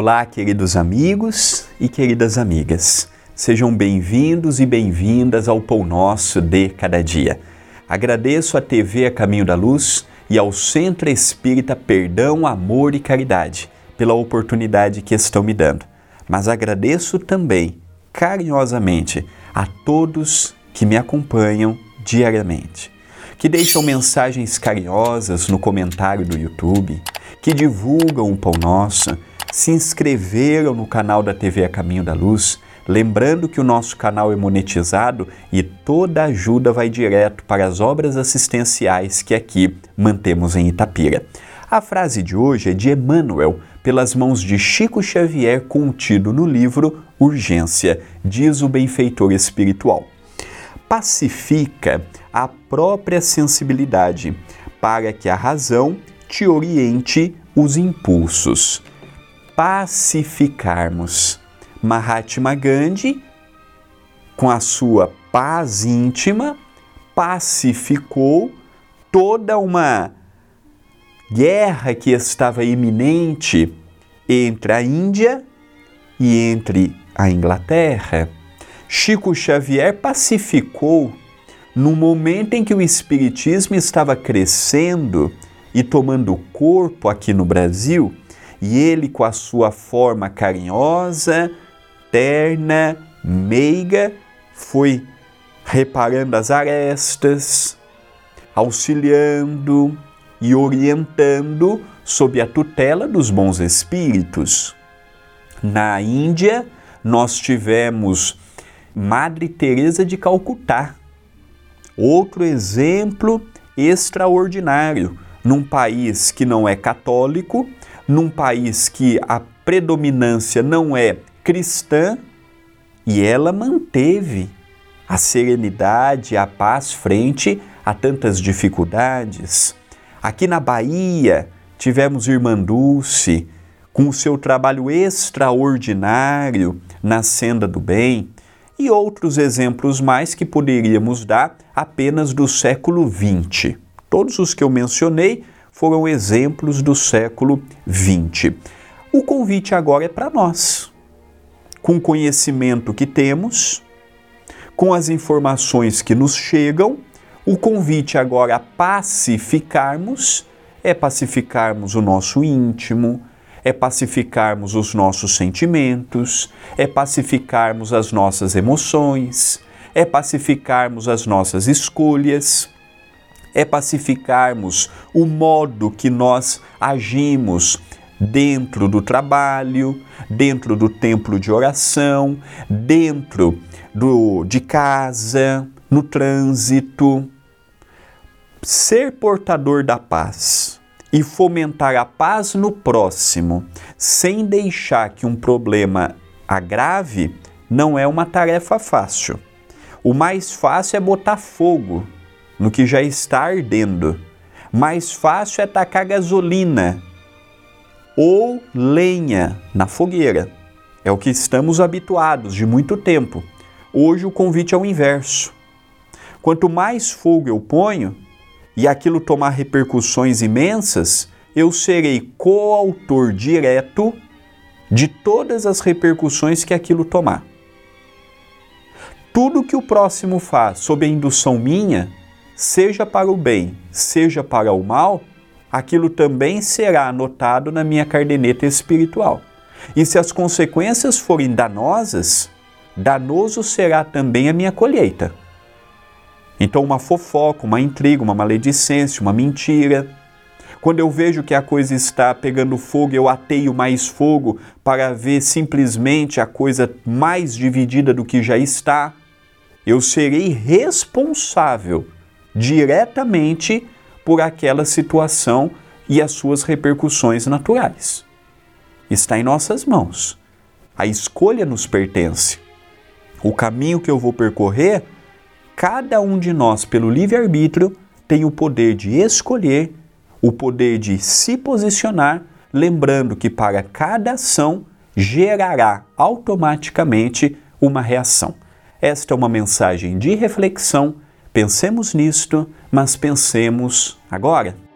Olá, queridos amigos e queridas amigas. Sejam bem-vindos e bem-vindas ao Pão Nosso de Cada Dia. Agradeço à TV A Caminho da Luz e ao Centro Espírita Perdão, Amor e Caridade pela oportunidade que estão me dando. Mas agradeço também, carinhosamente, a todos que me acompanham diariamente, que deixam mensagens carinhosas no comentário do YouTube, que divulgam o Pão Nosso se inscreveram no canal da TV A Caminho da Luz, lembrando que o nosso canal é monetizado e toda ajuda vai direto para as obras assistenciais que aqui mantemos em Itapira. A frase de hoje é de Emmanuel, pelas mãos de Chico Xavier, contido no livro Urgência, diz o benfeitor espiritual. Pacifica a própria sensibilidade, para que a razão te oriente os impulsos pacificarmos. Mahatma Gandhi, com a sua paz íntima, pacificou toda uma guerra que estava iminente entre a Índia e entre a Inglaterra. Chico Xavier pacificou no momento em que o Espiritismo estava crescendo e tomando corpo aqui no Brasil e ele, com a sua forma carinhosa, terna, meiga, foi reparando as arestas, auxiliando e orientando sob a tutela dos bons espíritos. Na Índia, nós tivemos Madre Teresa de Calcutá, outro exemplo extraordinário num país que não é católico, num país que a predominância não é cristã, e ela manteve a serenidade, a paz frente a tantas dificuldades. Aqui na Bahia, tivemos Irmã Dulce, com o seu trabalho extraordinário na senda do bem, e outros exemplos mais que poderíamos dar apenas do século XX. Todos os que eu mencionei foram exemplos do século XX. O convite agora é para nós. Com o conhecimento que temos, com as informações que nos chegam, o convite agora a pacificarmos é pacificarmos o nosso íntimo, é pacificarmos os nossos sentimentos, é pacificarmos as nossas emoções, é pacificarmos as nossas escolhas é pacificarmos o modo que nós agimos dentro do trabalho, dentro do templo de oração, dentro do, de casa, no trânsito. Ser portador da paz e fomentar a paz no próximo, sem deixar que um problema agrave, não é uma tarefa fácil. O mais fácil é botar fogo no que já está ardendo. Mais fácil é tacar gasolina ou lenha na fogueira. É o que estamos habituados de muito tempo. Hoje o convite é o inverso. Quanto mais fogo eu ponho e aquilo tomar repercussões imensas, eu serei coautor direto de todas as repercussões que aquilo tomar. Tudo que o próximo faz sob a indução minha seja para o bem, seja para o mal, aquilo também será anotado na minha cardeneta espiritual. E se as consequências forem danosas, danoso será também a minha colheita. Então, uma fofoca, uma intriga, uma maledicência, uma mentira. Quando eu vejo que a coisa está pegando fogo, eu ateio mais fogo para ver simplesmente a coisa mais dividida do que já está. Eu serei responsável diretamente por aquela situação e as suas repercussões naturais. Está em nossas mãos. A escolha nos pertence. O caminho que eu vou percorrer, cada um de nós, pelo livre-arbítrio, tem o poder de escolher, o poder de se posicionar, lembrando que para cada ação gerará automaticamente uma reação. Esta é uma mensagem de reflexão Pensemos nisto, mas pensemos agora.